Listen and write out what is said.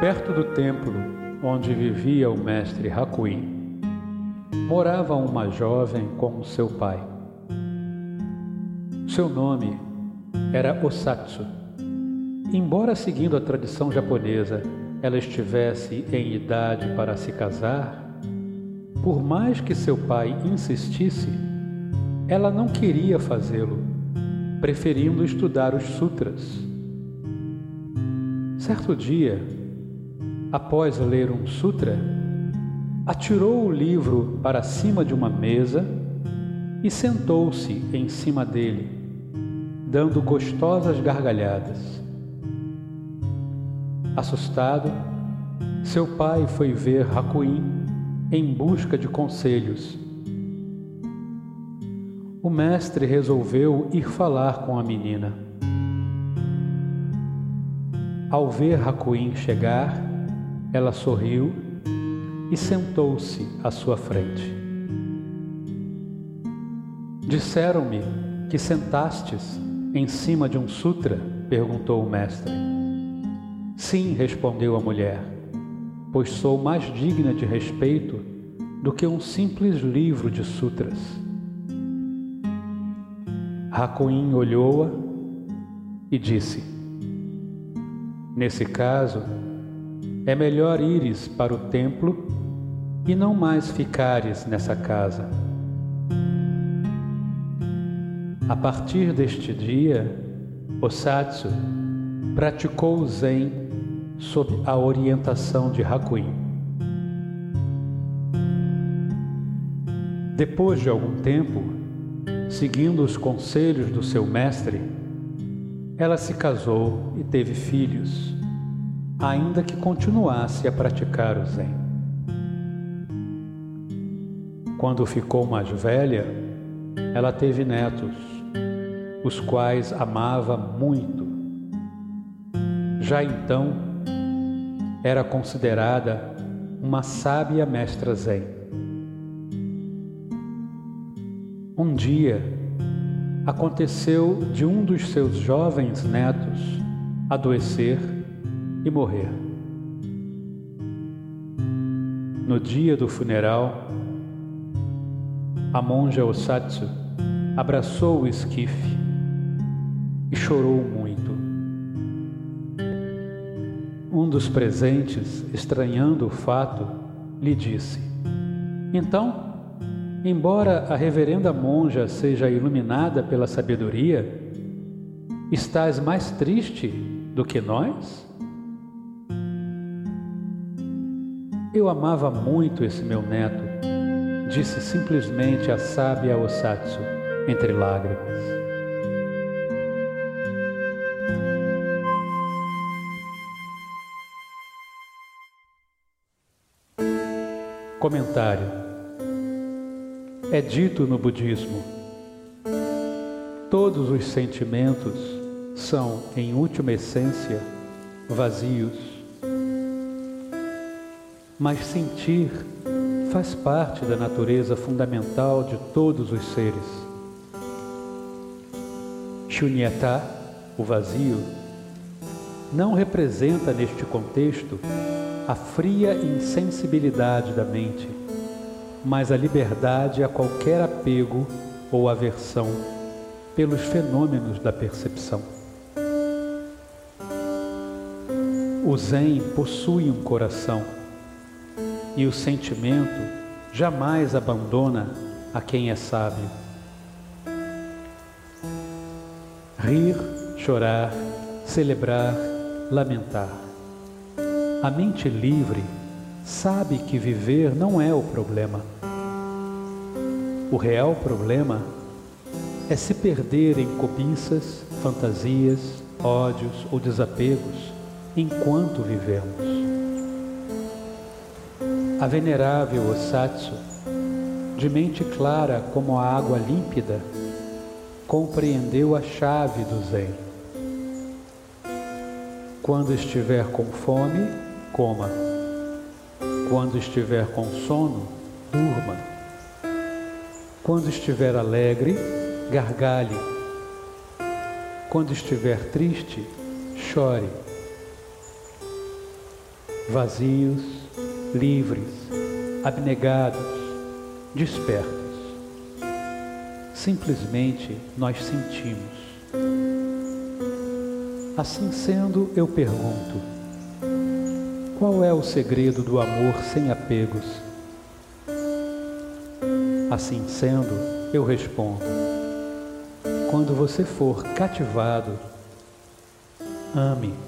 do templo onde vivia o mestre Hakuin, morava uma jovem com seu pai. Seu nome era Osatsu. Embora seguindo a tradição japonesa, ela estivesse em idade para se casar, por mais que seu pai insistisse, ela não queria fazê-lo, preferindo estudar os sutras. Certo dia, após ler um sutra, atirou o livro para cima de uma mesa e sentou-se em cima dele, dando gostosas gargalhadas. Assustado, seu pai foi ver Hakuin em busca de conselhos. O mestre resolveu ir falar com a menina. Ao ver Hakuin chegar, ela sorriu e sentou-se à sua frente. Disseram-me que sentastes em cima de um sutra? perguntou o mestre. Sim, respondeu a mulher, pois sou mais digna de respeito do que um simples livro de sutras. Hakuin olhou-a e disse: Nesse caso, é melhor ires para o templo e não mais ficares nessa casa. A partir deste dia, Osatsu praticou o Zen sob a orientação de Hakuin. Depois de algum tempo, seguindo os conselhos do seu mestre, ela se casou e teve filhos, ainda que continuasse a praticar o Zen. Quando ficou mais velha, ela teve netos os quais amava muito. Já então, era considerada uma sábia mestra Zen. Um dia, aconteceu de um dos seus jovens netos adoecer e morrer. No dia do funeral, a monja Osatsu abraçou o esquife e chorou muito. Um dos presentes, estranhando o fato, lhe disse: Então, embora a reverenda monja seja iluminada pela sabedoria, estás mais triste do que nós? Eu amava muito esse meu neto, disse simplesmente a sábia Osatsu, entre lágrimas. Comentário: É dito no budismo: todos os sentimentos são, em última essência, vazios. Mas sentir faz parte da natureza fundamental de todos os seres. Shunyata, o vazio, não representa neste contexto a fria insensibilidade da mente, mas a liberdade a qualquer apego ou aversão pelos fenômenos da percepção. O Zen possui um coração e o sentimento jamais abandona a quem é sábio. Rir, chorar, celebrar, lamentar a mente livre sabe que viver não é o problema. O real problema é se perder em cobiças, fantasias, ódios ou desapegos enquanto vivemos. A venerável Osatsu, de mente clara como a água límpida, compreendeu a chave do Zen. Quando estiver com fome, coma. Quando estiver com sono, durma. Quando estiver alegre, gargalhe. Quando estiver triste, chore. vazios, livres, abnegados, despertos. Simplesmente nós sentimos. Assim sendo, eu pergunto: qual é o segredo do amor sem apegos? Assim sendo, eu respondo: quando você for cativado, ame.